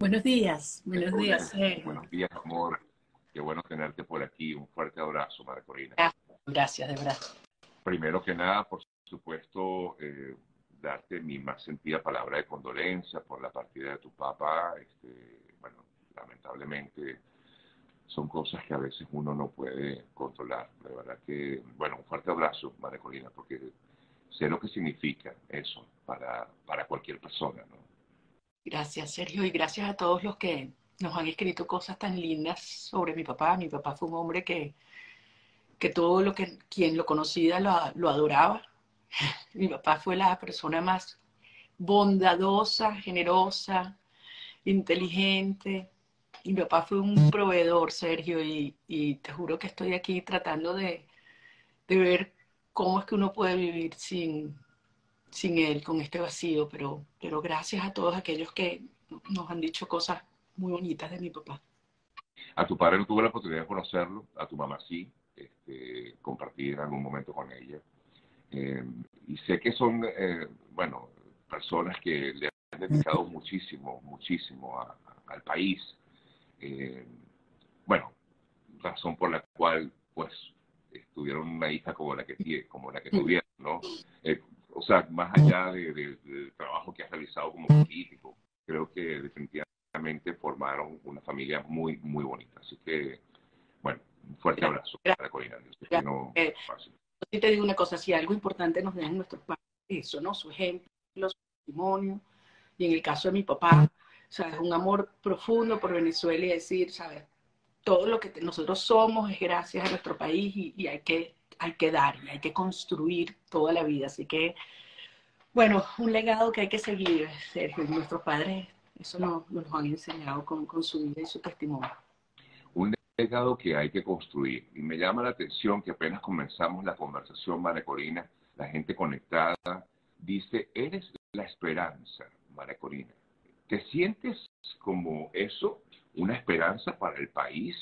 Buenos días, buenos días. Buenos días, amor. Qué bueno tenerte por aquí. Un fuerte abrazo, María Corina. Gracias, de verdad. Primero que nada, por supuesto, eh, darte mi más sentida palabra de condolencia por la partida de tu papá. Este, bueno, lamentablemente son cosas que a veces uno no puede controlar. De verdad que, bueno, un fuerte abrazo, María Corina, porque sé lo que significa eso para, para cualquier persona, ¿no? Gracias, Sergio, y gracias a todos los que nos han escrito cosas tan lindas sobre mi papá. Mi papá fue un hombre que, que todo lo que quien lo conocía lo, lo adoraba. Mi papá fue la persona más bondadosa, generosa, inteligente. Mi papá fue un proveedor, Sergio, y, te juro que estoy aquí tratando de, de ver cómo es que uno puede vivir sin, sin él, con este vacío, pero, pero gracias a todos aquellos que nos han dicho cosas muy bonitas de mi papá. A tu padre no tuve la oportunidad de conocerlo, a tu mamá sí, este, compartir algún momento con ella. Eh, y sé que son, eh, bueno, personas que le han dedicado muchísimo, muchísimo al país. Eh, bueno, razón por la cual, pues, tuvieron una hija como la que, como la que tuvieron, ¿no? O sea, más allá del trabajo que has realizado como político, creo que definitivamente formaron una familia muy, muy bonita. Así que, bueno, un fuerte abrazo para Corina. No eh, sí te digo una cosa, si algo importante nos dejan nuestros padres, eso, ¿no? Su ejemplo, su testimonio, y en el caso de mi papá, ¿sabes? Un amor profundo por Venezuela y decir, ¿sabes? Todo lo que nosotros somos es gracias a nuestro país y hay que hay que dar y hay que construir toda la vida. Así que, bueno, un legado que hay que seguir, Sergio, nuestros padres, eso nos, nos han enseñado con, con su vida y su testimonio. Un legado que hay que construir. Y me llama la atención que apenas comenzamos la conversación, María Corina, la gente conectada dice, eres la esperanza, María Corina. ¿Te sientes como eso, una esperanza para el país?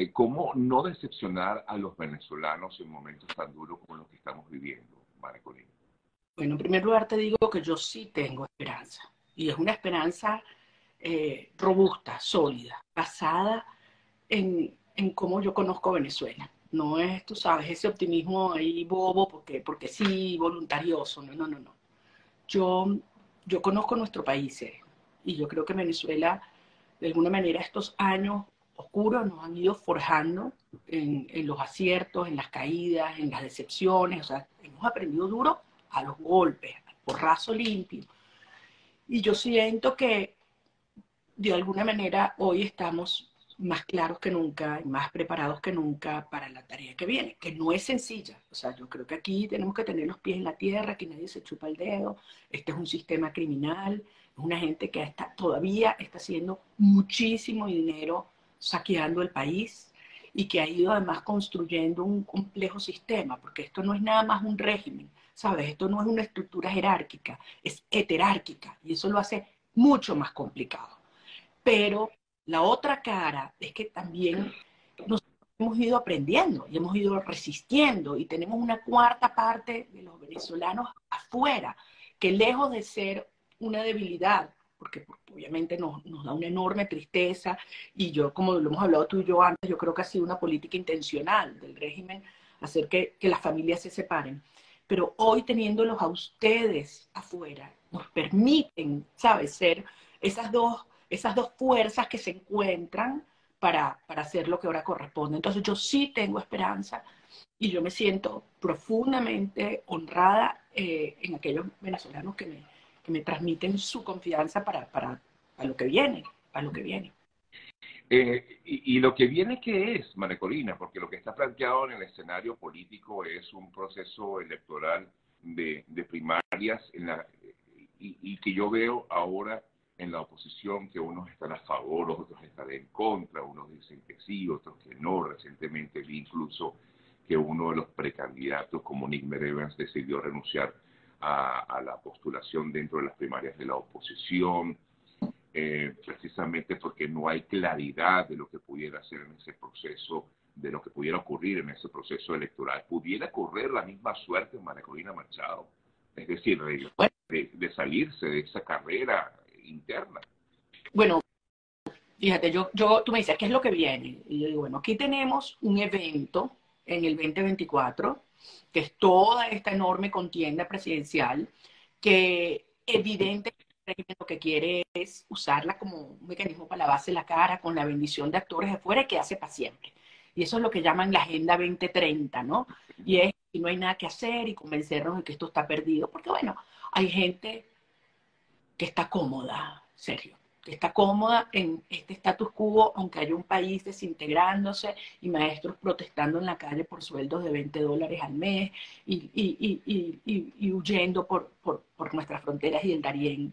Eh, ¿Cómo no decepcionar a los venezolanos en momentos tan duros como los que estamos viviendo, Maricolín? Bueno, en primer lugar te digo que yo sí tengo esperanza. Y es una esperanza eh, robusta, sólida, basada en, en cómo yo conozco Venezuela. No es, tú sabes, ese optimismo ahí bobo porque, porque sí, voluntarioso. No, no, no, no. Yo, yo conozco nuestro país eh, y yo creo que Venezuela, de alguna manera, estos años oscuros nos han ido forjando en, los aciertos, en las caídas, en las decepciones, o sea, hemos aprendido duro a los golpes, al porrazo limpio. Y yo siento que de alguna manera hoy estamos más claros que nunca más preparados que nunca para la tarea que viene, que no es sencilla. O sea, yo creo que aquí tenemos que tener los pies en la tierra, que nadie se chupa el dedo. Este es un sistema criminal, es una gente que está, todavía está haciendo muchísimo dinero saqueando el país y que ha ido además construyendo un complejo sistema, porque esto no es nada más un régimen, ¿sabes? Esto no es una estructura jerárquica, es heterárquica y eso lo hace mucho más complicado. Pero la otra cara es que también nos hemos ido aprendiendo y hemos ido resistiendo y tenemos una cuarta parte de los venezolanos afuera, que lejos de ser una debilidad, porque obviamente nos, da una enorme tristeza y yo, como lo hemos hablado tú y yo antes, yo creo que ha sido una política intencional del régimen hacer que, que las familias se separen. Pero hoy teniéndolos a ustedes afuera, nos permiten, ¿sabes?, ser esas dos, esas dos fuerzas que se encuentran para, para hacer lo que ahora corresponde. Entonces yo sí tengo esperanza y yo me siento profundamente honrada eh, en aquellos venezolanos que me, me transmiten su confianza para, para, lo que viene, para lo que viene. Eh, y, lo que viene, ¿qué es, Marecolina? Porque lo que está planteado en el escenario político es un proceso electoral de, primarias en la, y, que yo veo ahora en la oposición que unos están a favor, otros están en contra, unos dicen que sí, otros que no. Recientemente vi incluso que uno de los precandidatos, como Nick Merevans, decidió renunciar a, la postulación dentro de las primarias de la oposición, eh, precisamente porque no hay claridad de lo que pudiera hacer en ese proceso, de lo que pudiera ocurrir en ese proceso electoral. ¿Pudiera correr la misma suerte en María Corina Machado? Es decir, de, de, salirse de esa carrera interna. Bueno, Fíjate, yo, yo, tú me dices, ¿qué es lo que viene? Y yo digo, bueno, aquí tenemos un evento en el 2024, que es toda esta enorme contienda presidencial, que evidentemente lo que quiere es usarla como un mecanismo para lavarse la cara con la bendición de actores de afuera que hace para siempre. Y eso es lo que llaman la Agenda 2030, ¿no? Y es que no hay nada que hacer y convencernos de que esto está perdido. Porque bueno, hay gente que está cómoda, serio está cómoda en este status quo, aunque haya un país desintegrándose y maestros protestando en la calle por sueldos de 20 dólares al mes y, huyendo por, nuestras fronteras y el Darién,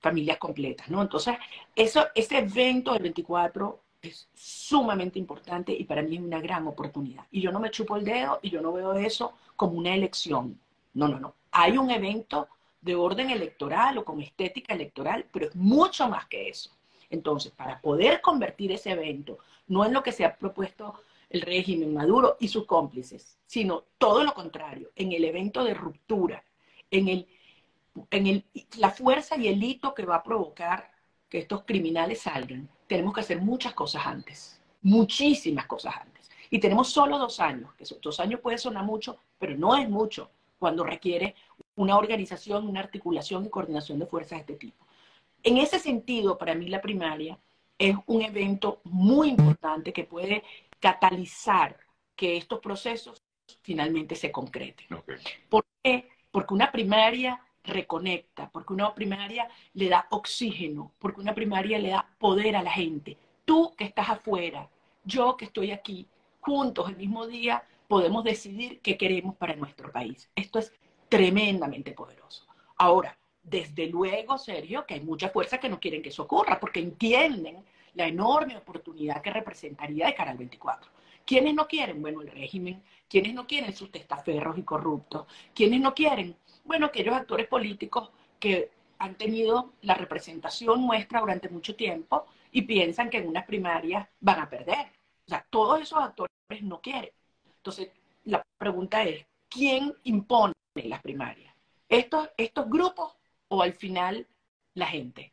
familias completas, ¿no? Entonces, eso, ese evento del 24 es sumamente importante y para mí es una gran oportunidad. Y yo no me chupo el dedo y yo no veo eso como una elección. No, no, no. Hay un evento de orden electoral o con estética electoral, pero es mucho más que eso. Entonces, para poder convertir ese evento, no en lo que se ha propuesto el régimen Maduro y sus cómplices, sino todo lo contrario, en el evento de ruptura, en, el, en el, la fuerza y el hito que va a provocar que estos criminales salgan, tenemos que hacer muchas cosas antes, muchísimas cosas antes. Y tenemos solo dos años, que dos años puede sonar mucho, pero no es mucho cuando requiere una organización, una articulación y coordinación de fuerzas de este tipo. En ese sentido, para mí la primaria es un evento muy importante que puede catalizar que estos procesos finalmente se concreten. ¿Por qué? Porque una primaria reconecta, porque una primaria le da oxígeno, porque una primaria le da poder a la gente. Tú que estás afuera, yo que estoy aquí, juntos el mismo día podemos decidir qué queremos para nuestro país. Esto es tremendamente poderoso. Ahora, desde luego, Sergio, que hay muchas fuerzas que no quieren que eso ocurra porque entienden la enorme oportunidad que representaría de cara al 24. ¿Quiénes no quieren? Bueno, el régimen. ¿Quiénes no quieren sus testaferros y corruptos? ¿Quiénes no quieren? Bueno, aquellos actores políticos que han tenido la representación nuestra durante mucho tiempo y piensan que en unas primarias van a perder. O sea, todos esos actores no quieren. Entonces, la pregunta es, ¿quién impone en las primarias. Estos, estos grupos o al final la gente.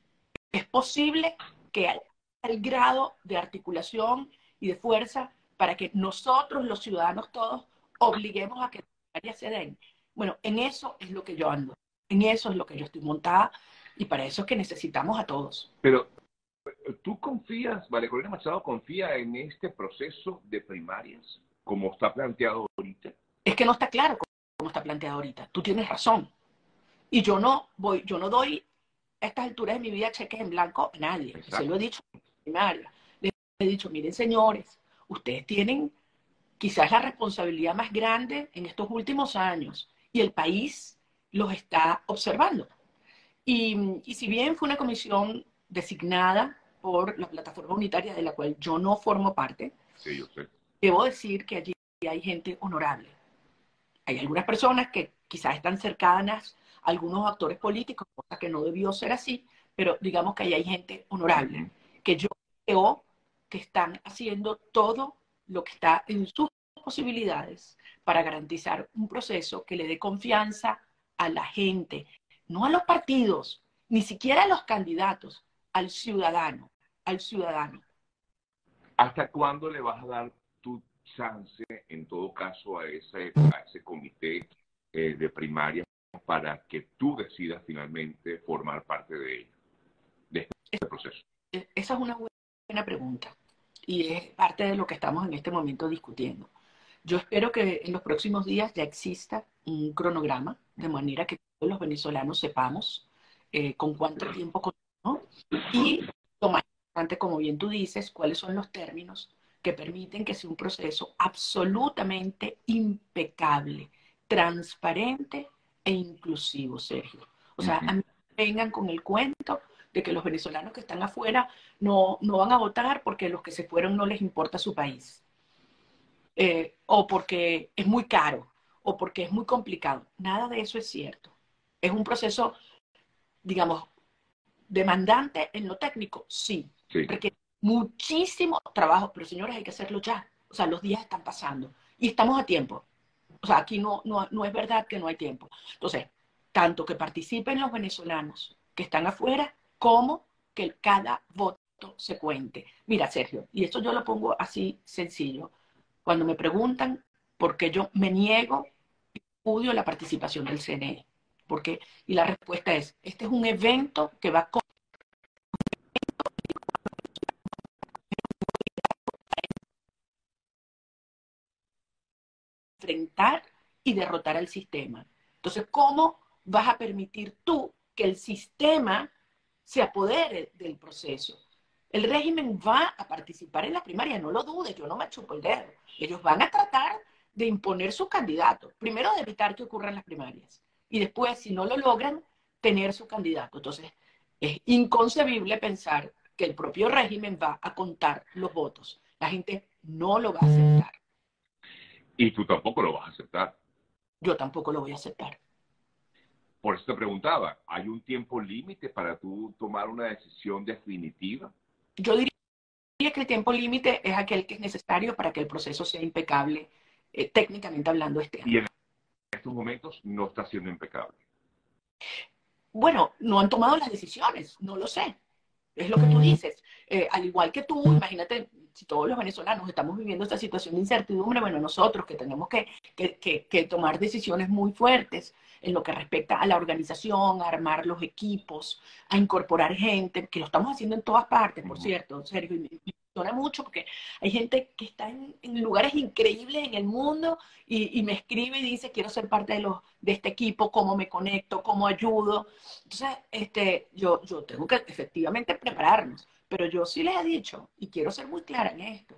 Es posible que haya el grado de articulación y de fuerza para que nosotros, los ciudadanos todos, obliguemos a que las primarias se den. Bueno, en eso es lo que yo ando, en eso es lo que yo estoy montada y para eso es que necesitamos a todos. Pero, ¿tú confías, María Corina Machado, confía en este proceso de primarias como está planteado ahorita? Es que no está claro como está planteado ahorita. Tú tienes razón. Y yo no voy, yo no doy a estas alturas de mi vida cheques en blanco a nadie. Se lo he dicho primaria. Les he dicho, miren señores, ustedes tienen quizás la responsabilidad más grande en estos últimos años y el país los está observando. Y, y si bien fue una comisión designada por la plataforma unitaria de la cual yo no formo parte, sí, yo sé. debo decir que allí hay gente honorable hay algunas personas que quizás están cercanas a algunos actores políticos, cosa que no debió ser así, pero digamos que ahí hay gente honorable, que yo creo que están haciendo todo lo que está en sus posibilidades para garantizar un proceso que le dé confianza a la gente, no a los partidos, ni siquiera a los candidatos, al ciudadano, al ciudadano. ¿Hasta cuándo le vas a dar chance, en todo caso, a ese, a ese comité eh, de primaria para que tú decidas finalmente formar parte de, de este proceso? Esa es una buena pregunta y es parte de lo que estamos en este momento discutiendo. Yo espero que en los próximos días ya exista un cronograma, de manera que todos los venezolanos sepamos eh, con cuánto tiempo y lo más importante, como bien tú dices, cuáles son los términos que permiten que sea un proceso absolutamente impecable, transparente e inclusivo, Sergio. O sea, a mí vengan con el cuento de que los venezolanos que están afuera no, no van a votar porque los que se fueron no les importa su país. Eh, o porque es muy caro, o porque es muy complicado. Nada de eso es cierto. Es un proceso, digamos, demandante en lo técnico, sí, sí. Muchísimo trabajo, pero señores, hay que hacerlo ya. O sea, los días están pasando y estamos a tiempo. O sea, aquí no, no, es verdad que no hay tiempo. Entonces, tanto que participen los venezolanos que están afuera, como que cada voto se cuente. Mira, Sergio, y esto yo lo pongo así sencillo. Cuando me preguntan por qué yo me niego y odio la participación del CNE, porque, y la respuesta es, este es un evento que va a enfrentar y derrotar al sistema. Entonces, ¿cómo vas a permitir tú que el sistema se apodere del proceso? El régimen va a participar en la primaria, no lo dudes, yo no me chupo el dedo. Ellos van a tratar de imponer sus candidatos. Primero, de evitar que ocurran las primarias. Y después, si no lo logran, tener su candidato. Entonces, es inconcebible pensar que el propio régimen va a contar los votos. La gente no lo va a aceptar. Y tú tampoco lo vas a aceptar. Yo tampoco lo voy a aceptar. Por eso te preguntaba, ¿hay un tiempo límite para tú tomar una decisión definitiva? Yo diría que el tiempo límite es aquel que es necesario para que el proceso sea impecable, eh, técnicamente hablando, este año. Y en estos momentos no está siendo impecable. Bueno, no han tomado las decisiones, no lo sé. Es lo que tú dices. Eh, al igual que tú, imagínate, si todos los venezolanos estamos viviendo esta situación de incertidumbre, bueno, nosotros que tenemos que, que, que, tomar decisiones muy fuertes en lo que respecta a la organización, a armar los equipos, a incorporar gente, que lo estamos haciendo en todas partes, por cierto, Sergio, y me mucho porque hay gente que está en, lugares increíbles en el mundo y, y, me escribe y dice, quiero ser parte de, los, de este equipo, cómo me conecto, cómo ayudo. Entonces, este, yo, yo tengo que efectivamente prepararnos. Pero yo sí les he dicho, y quiero ser muy clara en esto,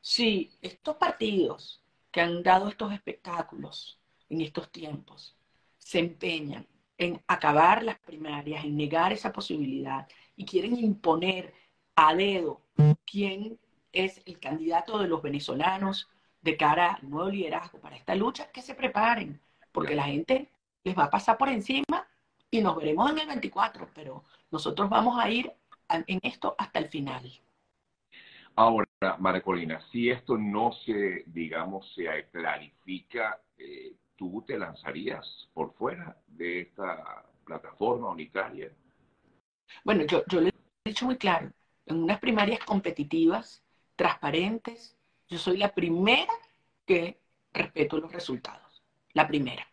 si estos partidos que han dado estos espectáculos en estos tiempos se empeñan en acabar las primarias, en negar esa posibilidad y quieren imponer a dedo quién es el candidato de los venezolanos de cara al nuevo liderazgo para esta lucha, que se preparen, porque la gente les va a pasar por encima y nos veremos en el 24, pero nosotros vamos a ir en esto hasta el final. Ahora, Colina, si esto no se, digamos, se clarifica, eh, ¿tú te lanzarías por fuera de esta plataforma unitaria? Bueno, yo, yo le he dicho muy claro, en unas primarias competitivas, transparentes, yo soy la primera que respeto los resultados. La primera.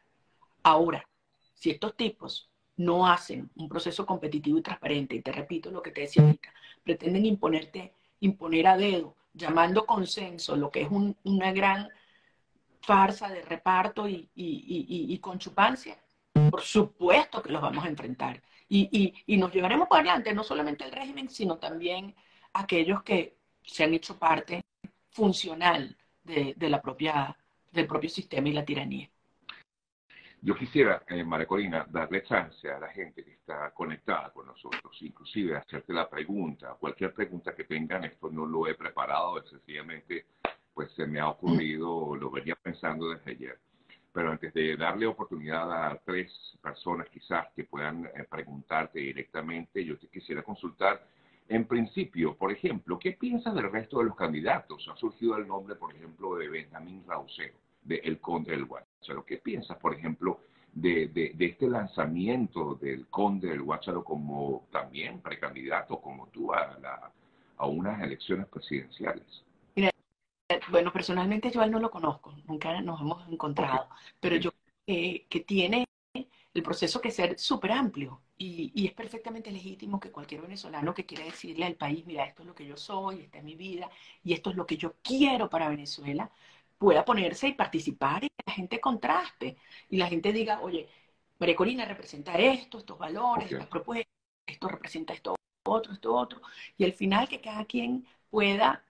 Ahora, si estos tipos no hacen un proceso competitivo y transparente, y te repito lo que te decía ahorita, pretenden imponerte, imponer a dedo, llamando consenso, lo que es una gran farsa de reparto y, y, y, con chupancia, por supuesto que los vamos a enfrentar. Y, nos llevaremos por adelante, no solamente el régimen, sino también aquellos que se han hecho parte funcional de la propia, del propio sistema y la tiranía. Yo quisiera, eh, María Corina, darle chance a la gente que está conectada con nosotros, inclusive hacerte la pregunta, cualquier pregunta que tengan, esto no lo he preparado, sencillamente pues se me ha ocurrido, lo venía pensando desde ayer. Pero antes de darle oportunidad a tres personas quizás que puedan eh, preguntarte directamente, yo te quisiera consultar, en principio, por ejemplo, ¿qué piensas del resto de los candidatos? Ha surgido el nombre, por ejemplo, de Benjamín Rauseo de El Conde del Guácharo. ¿Qué piensas, por ejemplo, de, de, este lanzamiento del Conde del Guácharo como también precandidato, como tú, a, la, a unas elecciones presidenciales? Mira, bueno, personalmente yo a él no lo conozco, nunca nos hemos encontrado, pero yo eh, que tiene el proceso que ser súper amplio y, y, es perfectamente legítimo que cualquier venezolano que quiera decirle al país, mira, esto es lo que yo soy, esta es mi vida y esto es lo que yo quiero para Venezuela, pueda ponerse y participar y que la gente contraste y la gente diga, oye, María Corina representa esto, estos valores, estas propuestas, esto representa esto otro, esto otro, y al final que cada quien pueda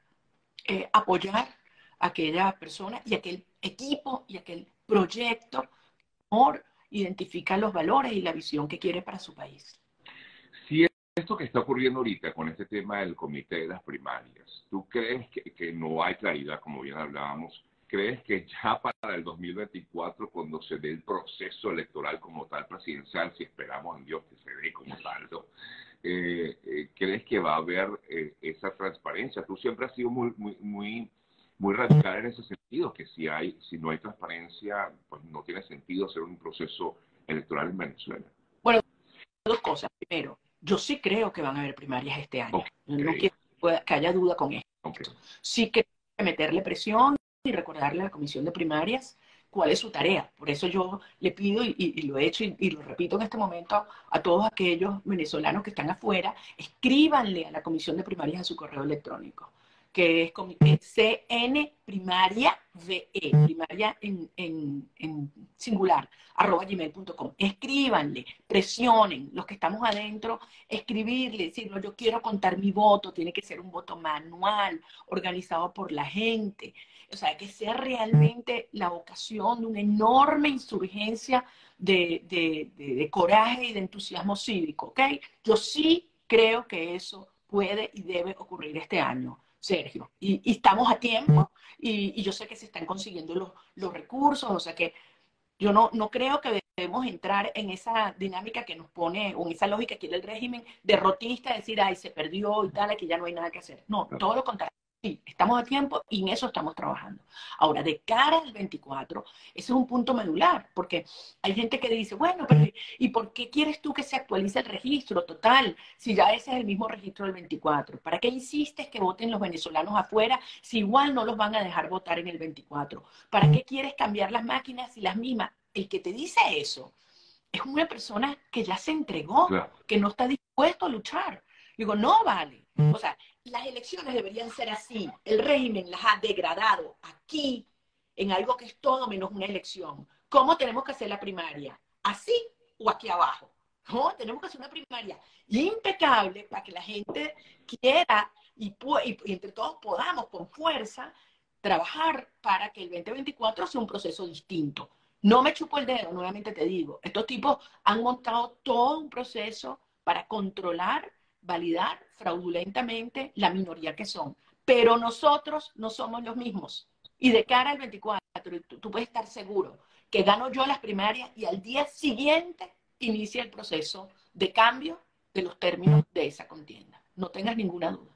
eh, apoyar a aquella persona y aquel equipo y aquel proyecto por identifica los valores y la visión que quiere para su país. Si esto que está ocurriendo ahorita con este tema del comité de las primarias, ¿tú crees que, que no hay claridad, como bien hablábamos, ¿Crees que ya para el 2024, cuando se dé el proceso electoral como tal presidencial, si esperamos en Dios que se dé como tal, eh, eh, ¿crees que va a haber eh, esa transparencia? Tú siempre has sido muy, muy, muy, muy radical en ese sentido, que si, hay, si no hay transparencia, pues no tiene sentido hacer un proceso electoral en Venezuela. Bueno, dos cosas. Primero, yo sí creo que van a haber primarias este año. No quiero que haya duda con esto. Sí que meterle presión y recordarle a la comisión de primarias cuál es su tarea. Por eso yo le pido, y, lo he hecho y, lo repito en este momento, a todos aquellos venezolanos que están afuera, escríbanle a la comisión de primarias a su correo electrónico, que es CN primaria VE, primaria en, en singular, arroba gmail.com. Escríbanle, presionen los que estamos adentro, escribirle, decirlo, yo quiero contar mi voto, tiene que ser un voto manual, organizado por la gente o sea, que sea realmente la ocasión de una enorme insurgencia de, coraje y de entusiasmo cívico, ¿ok? Yo sí creo que eso puede y debe ocurrir este año, Sergio. Y, estamos a tiempo y, yo sé que se están consiguiendo los, los recursos, o sea que yo no, no creo que debemos entrar en esa dinámica que nos pone, o en esa lógica que tiene el régimen derrotista, decir, ay, se perdió y tal, que ya no hay nada que hacer. No, todo lo contrario. Estamos a tiempo y en eso estamos trabajando. Ahora, de cara al 24, ese es un punto medular, porque hay gente que dice, bueno, pero ¿y por qué quieres tú que se actualice el registro total si ya ese es el mismo registro del 24? ¿Para qué insistes que voten los venezolanos afuera si igual no los van a dejar votar en el 24? ¿Para qué quieres cambiar las máquinas si las mismas? El que te dice eso es una persona que ya se entregó, que no está dispuesto a luchar. Digo, no vale. O sea, las elecciones deberían ser así. El régimen las ha degradado aquí en algo que es todo menos una elección. ¿Cómo tenemos que hacer la primaria? ¿Así o aquí abajo? No, tenemos que hacer una primaria impecable para que la gente quiera y, y entre todos podamos con fuerza trabajar para que el 2024 sea un proceso distinto. No me chupo el dedo, nuevamente te digo. Estos tipos han montado todo un proceso para controlar validar fraudulentamente la minoría que son. Pero nosotros no somos los mismos. Y de cara al 24, tú, puedes estar seguro que gano yo las primarias y al día siguiente inicia el proceso de cambio de los términos de esa contienda. No tengas ninguna duda.